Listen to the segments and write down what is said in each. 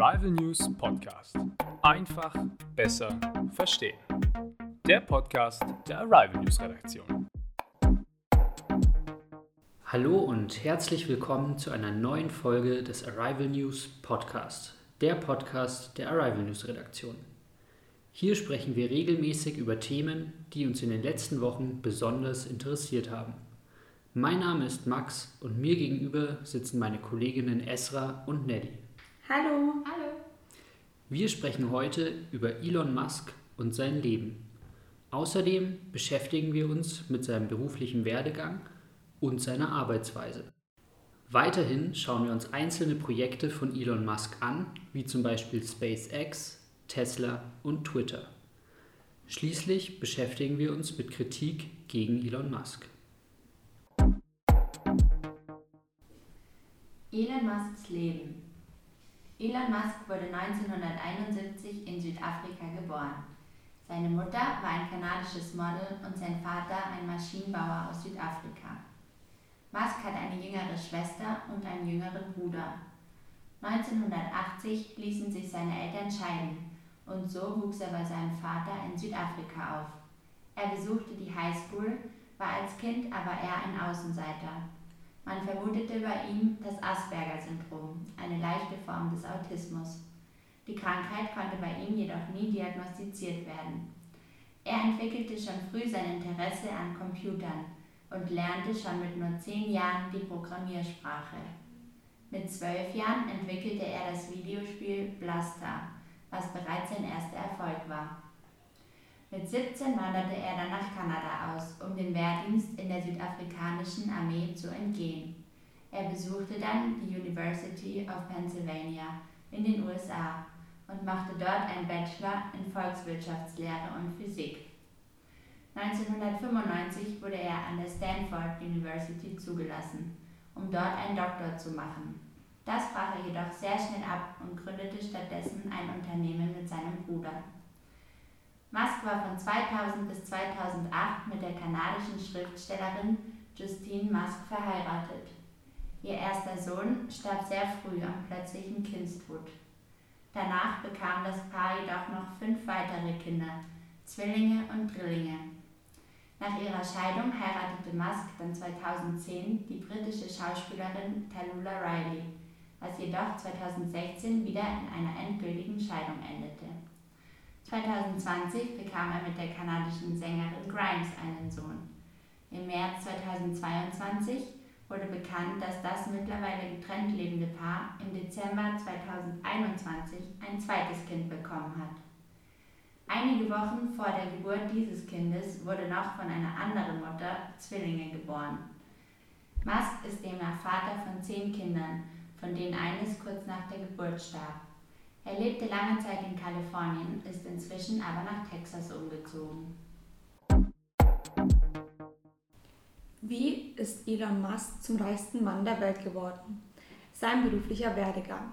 Arrival News Podcast. Einfach besser verstehen. Der Podcast der Arrival News Redaktion. Hallo und herzlich willkommen zu einer neuen Folge des Arrival News Podcast, der Podcast der Arrival News Redaktion. Hier sprechen wir regelmäßig über Themen, die uns in den letzten Wochen besonders interessiert haben. Mein Name ist Max und mir gegenüber sitzen meine Kolleginnen Esra und Nelly. Hallo. Hallo. Wir sprechen heute über Elon Musk und sein Leben. Außerdem beschäftigen wir uns mit seinem beruflichen Werdegang und seiner Arbeitsweise. Weiterhin schauen wir uns einzelne Projekte von Elon Musk an, wie zum Beispiel SpaceX, Tesla und Twitter. Schließlich beschäftigen wir uns mit Kritik gegen Elon Musk. Elon Musks Leben Elon Musk wurde 1971 in Südafrika geboren. Seine Mutter war ein kanadisches Model und sein Vater ein Maschinenbauer aus Südafrika. Musk hat eine jüngere Schwester und einen jüngeren Bruder. 1980 ließen sich seine Eltern scheiden und so wuchs er bei seinem Vater in Südafrika auf. Er besuchte die Highschool, war als Kind aber eher ein Außenseiter. Man vermutete bei ihm das Asperger-Syndrom, eine leichte Form des Autismus. Die Krankheit konnte bei ihm jedoch nie diagnostiziert werden. Er entwickelte schon früh sein Interesse an Computern und lernte schon mit nur zehn Jahren die Programmiersprache. Mit zwölf Jahren entwickelte er das Videospiel Blaster, was bereits sein erster Erfolg war. Mit 17 wanderte er dann nach Kanada aus, um dem Wehrdienst in der südafrikanischen Armee zu entgehen. Er besuchte dann die University of Pennsylvania in den USA und machte dort einen Bachelor in Volkswirtschaftslehre und Physik. 1995 wurde er an der Stanford University zugelassen, um dort einen Doktor zu machen. Das brach er jedoch sehr schnell ab und gründete stattdessen ein Unternehmen mit seinem Bruder. Musk war von 2000 bis 2008 mit der kanadischen Schriftstellerin Justine Musk verheiratet. Ihr erster Sohn starb sehr früh am plötzlichen Kindstod. Danach bekam das Paar jedoch noch fünf weitere Kinder, Zwillinge und Drillinge. Nach ihrer Scheidung heiratete Musk dann 2010 die britische Schauspielerin Tallulah Riley, was jedoch 2016 wieder in einer endgültigen Scheidung endete. 2020 bekam er mit der kanadischen Sängerin Grimes einen Sohn. Im März 2022 wurde bekannt, dass das mittlerweile getrennt lebende Paar im Dezember 2021 ein zweites Kind bekommen hat. Einige Wochen vor der Geburt dieses Kindes wurde noch von einer anderen Mutter Zwillinge geboren. Musk ist demnach Vater von zehn Kindern, von denen eines kurz nach der Geburt starb. Er lebte lange Zeit in Kalifornien, ist inzwischen aber nach Texas umgezogen. Wie ist Elon Musk zum reichsten Mann der Welt geworden? Sein beruflicher Werdegang.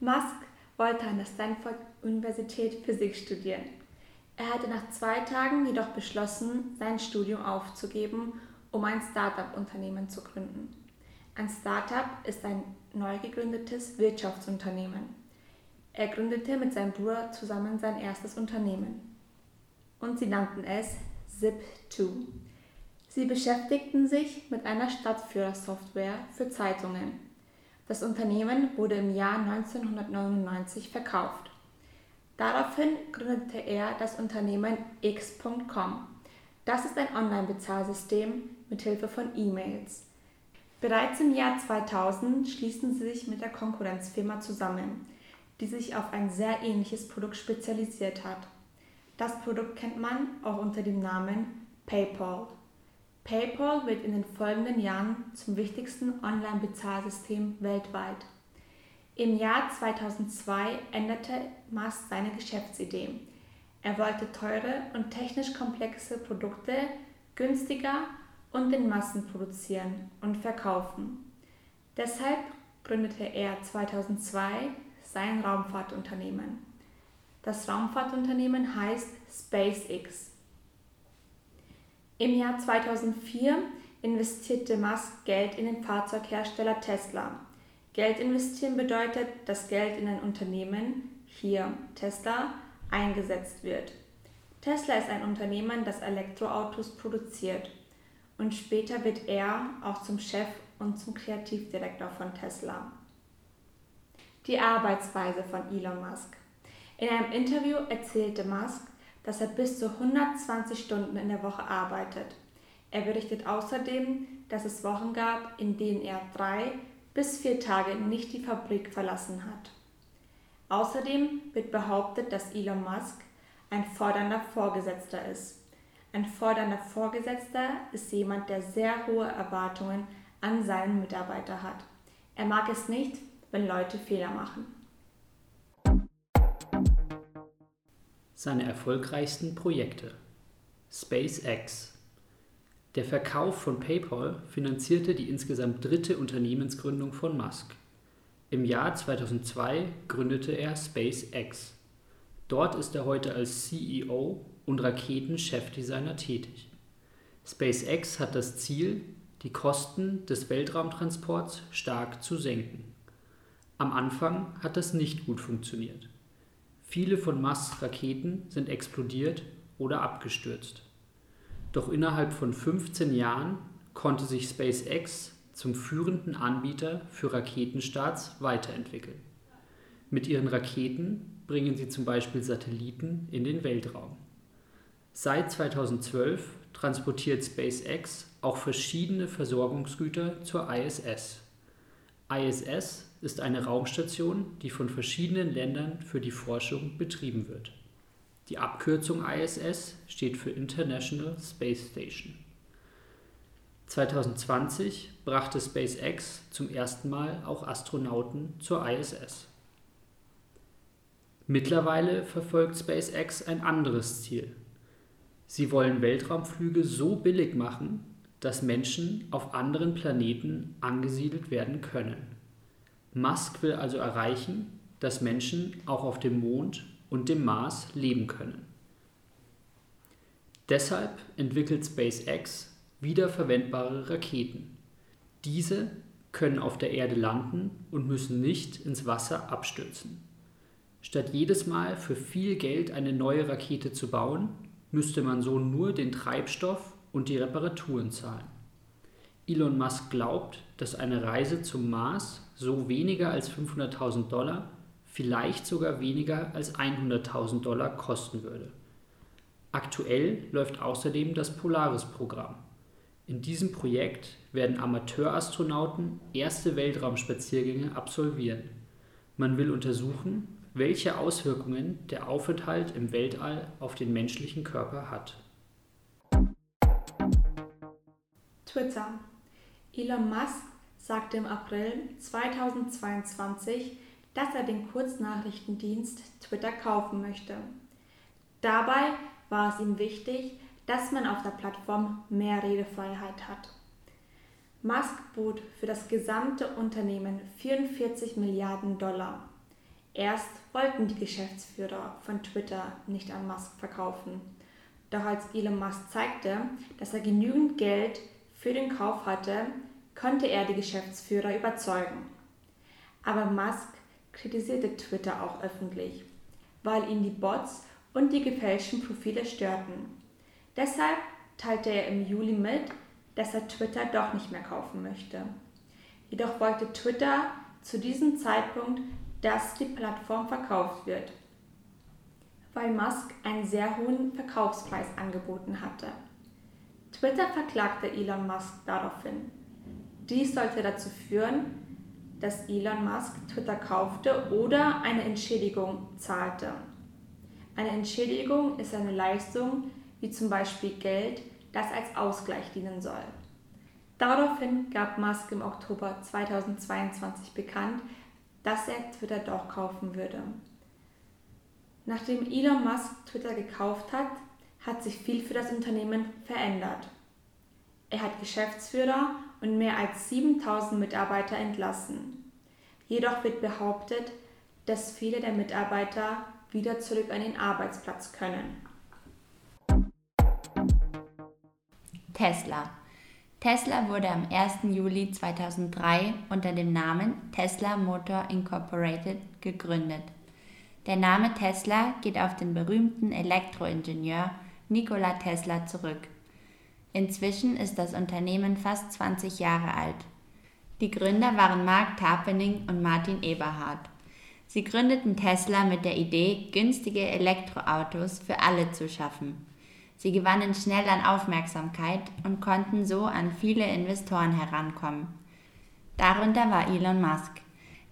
Musk wollte an der Stanford Universität Physik studieren. Er hatte nach zwei Tagen jedoch beschlossen, sein Studium aufzugeben, um ein Start-up-Unternehmen zu gründen. Ein Start-up ist ein neu gegründetes Wirtschaftsunternehmen. Er gründete mit seinem Bruder zusammen sein erstes Unternehmen und sie nannten es Zip2. Sie beschäftigten sich mit einer Stadtführersoftware für Zeitungen. Das Unternehmen wurde im Jahr 1999 verkauft. Daraufhin gründete er das Unternehmen X.com. Das ist ein Online-Bezahlsystem mit Hilfe von E-Mails. Bereits im Jahr 2000 schließen sie sich mit der Konkurrenzfirma zusammen die sich auf ein sehr ähnliches Produkt spezialisiert hat. Das Produkt kennt man auch unter dem Namen PayPal. PayPal wird in den folgenden Jahren zum wichtigsten Online-Bezahlsystem weltweit. Im Jahr 2002 änderte Musk seine Geschäftsidee. Er wollte teure und technisch komplexe Produkte günstiger und in Massen produzieren und verkaufen. Deshalb gründete er 2002 sein Raumfahrtunternehmen. Das Raumfahrtunternehmen heißt SpaceX. Im Jahr 2004 investierte Musk Geld in den Fahrzeughersteller Tesla. Geld investieren bedeutet, dass Geld in ein Unternehmen, hier Tesla, eingesetzt wird. Tesla ist ein Unternehmen, das Elektroautos produziert. Und später wird er auch zum Chef und zum Kreativdirektor von Tesla. Die Arbeitsweise von Elon Musk. In einem Interview erzählte Musk, dass er bis zu 120 Stunden in der Woche arbeitet. Er berichtet außerdem, dass es Wochen gab, in denen er drei bis vier Tage nicht die Fabrik verlassen hat. Außerdem wird behauptet, dass Elon Musk ein fordernder Vorgesetzter ist. Ein fordernder Vorgesetzter ist jemand, der sehr hohe Erwartungen an seinen Mitarbeiter hat. Er mag es nicht, wenn Leute Fehler machen. Seine erfolgreichsten Projekte SpaceX Der Verkauf von PayPal finanzierte die insgesamt dritte Unternehmensgründung von Musk. Im Jahr 2002 gründete er SpaceX. Dort ist er heute als CEO und Raketenchefdesigner tätig. SpaceX hat das Ziel, die Kosten des Weltraumtransports stark zu senken. Am Anfang hat das nicht gut funktioniert. Viele von Musks Raketen sind explodiert oder abgestürzt. Doch innerhalb von 15 Jahren konnte sich SpaceX zum führenden Anbieter für Raketenstarts weiterentwickeln. Mit ihren Raketen bringen sie zum Beispiel Satelliten in den Weltraum. Seit 2012 transportiert SpaceX auch verschiedene Versorgungsgüter zur ISS. ISS ist eine Raumstation, die von verschiedenen Ländern für die Forschung betrieben wird. Die Abkürzung ISS steht für International Space Station. 2020 brachte SpaceX zum ersten Mal auch Astronauten zur ISS. Mittlerweile verfolgt SpaceX ein anderes Ziel. Sie wollen Weltraumflüge so billig machen, dass Menschen auf anderen Planeten angesiedelt werden können. Musk will also erreichen, dass Menschen auch auf dem Mond und dem Mars leben können. Deshalb entwickelt SpaceX wiederverwendbare Raketen. Diese können auf der Erde landen und müssen nicht ins Wasser abstürzen. Statt jedes Mal für viel Geld eine neue Rakete zu bauen, müsste man so nur den Treibstoff und die Reparaturen zahlen. Elon Musk glaubt, dass eine Reise zum Mars so weniger als 500.000 Dollar, vielleicht sogar weniger als 100.000 Dollar kosten würde. Aktuell läuft außerdem das Polaris-Programm. In diesem Projekt werden Amateurastronauten erste Weltraumspaziergänge absolvieren. Man will untersuchen, welche Auswirkungen der Aufenthalt im Weltall auf den menschlichen Körper hat. Twitter. Elon Musk sagte im April 2022, dass er den Kurznachrichtendienst Twitter kaufen möchte. Dabei war es ihm wichtig, dass man auf der Plattform mehr Redefreiheit hat. Musk bot für das gesamte Unternehmen 44 Milliarden Dollar. Erst wollten die Geschäftsführer von Twitter nicht an Musk verkaufen. Doch als Elon Musk zeigte, dass er genügend Geld für den Kauf hatte, konnte er die Geschäftsführer überzeugen. Aber Musk kritisierte Twitter auch öffentlich, weil ihn die Bots und die gefälschten Profile störten. Deshalb teilte er im Juli mit, dass er Twitter doch nicht mehr kaufen möchte. Jedoch wollte Twitter zu diesem Zeitpunkt dass die Plattform verkauft wird, weil Musk einen sehr hohen Verkaufspreis angeboten hatte. Twitter verklagte Elon Musk daraufhin. Dies sollte dazu führen, dass Elon Musk Twitter kaufte oder eine Entschädigung zahlte. Eine Entschädigung ist eine Leistung, wie zum Beispiel Geld, das als Ausgleich dienen soll. Daraufhin gab Musk im Oktober 2022 bekannt, dass er Twitter doch kaufen würde. Nachdem Elon Musk Twitter gekauft hat, hat sich viel für das Unternehmen verändert. Er hat Geschäftsführer und mehr als 7000 Mitarbeiter entlassen. Jedoch wird behauptet, dass viele der Mitarbeiter wieder zurück an den Arbeitsplatz können. Tesla. Tesla wurde am 1. Juli 2003 unter dem Namen Tesla Motor Incorporated gegründet. Der Name Tesla geht auf den berühmten Elektroingenieur Nikola Tesla zurück. Inzwischen ist das Unternehmen fast 20 Jahre alt. Die Gründer waren Mark Tarpening und Martin Eberhard. Sie gründeten Tesla mit der Idee, günstige Elektroautos für alle zu schaffen. Sie gewannen schnell an Aufmerksamkeit und konnten so an viele Investoren herankommen. Darunter war Elon Musk.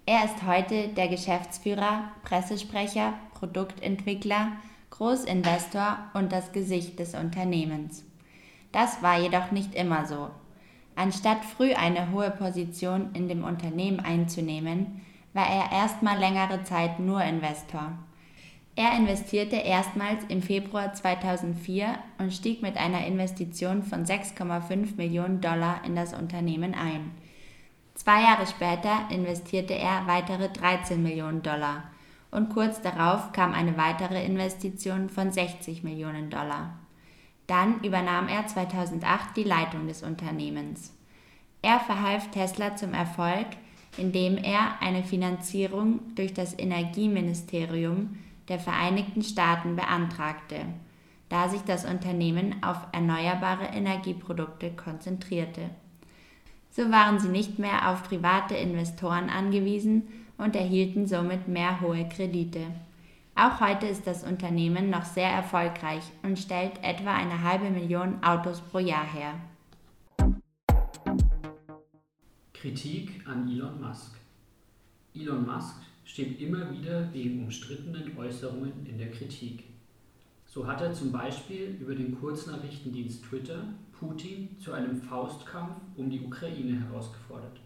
Er ist heute der Geschäftsführer, Pressesprecher, Produktentwickler, Großinvestor und das Gesicht des Unternehmens. Das war jedoch nicht immer so. Anstatt früh eine hohe Position in dem Unternehmen einzunehmen, war er erstmal längere Zeit nur Investor. Er investierte erstmals im Februar 2004 und stieg mit einer Investition von 6,5 Millionen Dollar in das Unternehmen ein. Zwei Jahre später investierte er weitere 13 Millionen Dollar und kurz darauf kam eine weitere Investition von 60 Millionen Dollar. Dann übernahm er 2008 die Leitung des Unternehmens. Er verhalf Tesla zum Erfolg, indem er eine Finanzierung durch das Energieministerium der Vereinigten Staaten beantragte, da sich das Unternehmen auf erneuerbare Energieprodukte konzentrierte. So waren sie nicht mehr auf private Investoren angewiesen und erhielten somit mehr hohe Kredite. Auch heute ist das Unternehmen noch sehr erfolgreich und stellt etwa eine halbe Million Autos pro Jahr her. Kritik an Elon Musk. Elon Musk steht immer wieder wegen umstrittenen Äußerungen in der Kritik. So hat er zum Beispiel über den Kurznachrichtendienst Twitter Putin zu einem Faustkampf um die Ukraine herausgefordert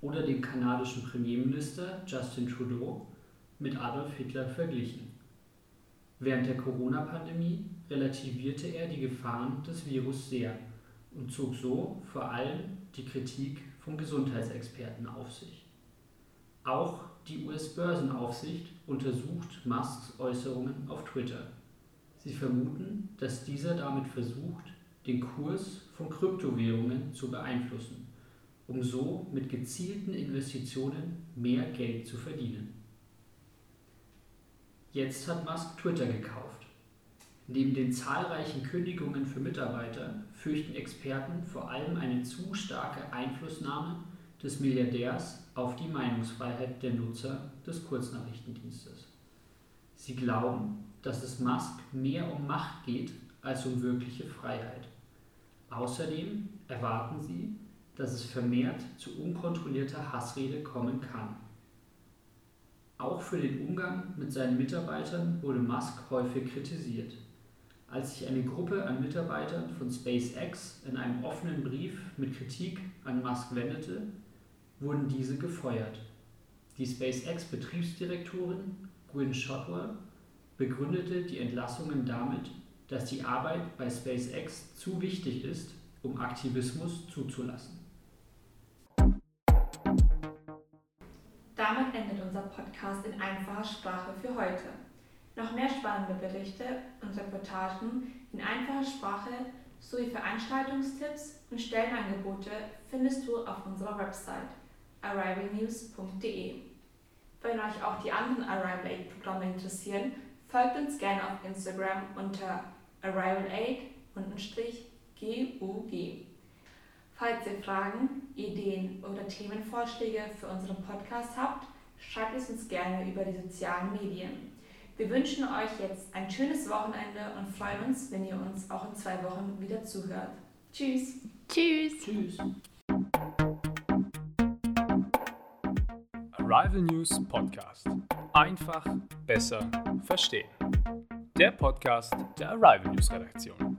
oder den kanadischen Premierminister Justin Trudeau mit Adolf Hitler verglichen. Während der Corona-Pandemie relativierte er die Gefahren des Virus sehr und zog so vor allem die Kritik von Gesundheitsexperten auf sich. Auch die US-Börsenaufsicht untersucht Musks Äußerungen auf Twitter. Sie vermuten, dass dieser damit versucht, den Kurs von Kryptowährungen zu beeinflussen, um so mit gezielten Investitionen mehr Geld zu verdienen. Jetzt hat Musk Twitter gekauft. Neben den zahlreichen Kündigungen für Mitarbeiter fürchten Experten vor allem eine zu starke Einflussnahme des Milliardärs auf die Meinungsfreiheit der Nutzer des Kurznachrichtendienstes. Sie glauben, dass es Musk mehr um Macht geht als um wirkliche Freiheit. Außerdem erwarten sie, dass es vermehrt zu unkontrollierter Hassrede kommen kann. Auch für den Umgang mit seinen Mitarbeitern wurde Musk häufig kritisiert. Als sich eine Gruppe an Mitarbeitern von SpaceX in einem offenen Brief mit Kritik an Musk wendete, wurden diese gefeuert. Die SpaceX-Betriebsdirektorin Gwynne Shotwell begründete die Entlassungen damit, dass die Arbeit bei SpaceX zu wichtig ist, um Aktivismus zuzulassen. Damit endet unser Podcast in einfacher Sprache für heute. Noch mehr spannende Berichte und Reportagen in einfacher Sprache sowie Veranstaltungstipps und Stellenangebote findest du auf unserer Website arrivalnews.de. Wenn euch auch die anderen Arrival Aid Programme interessieren, folgt uns gerne auf Instagram unter arrivalaid-gug. Falls ihr Fragen, Ideen oder Themenvorschläge für unseren Podcast habt, schreibt es uns gerne über die sozialen Medien. Wir wünschen euch jetzt ein schönes Wochenende und freuen uns, wenn ihr uns auch in zwei Wochen wieder zuhört. Tschüss. Tschüss. Tschüss. Arrival News Podcast. Einfach besser verstehen. Der Podcast der Arrival News Redaktion.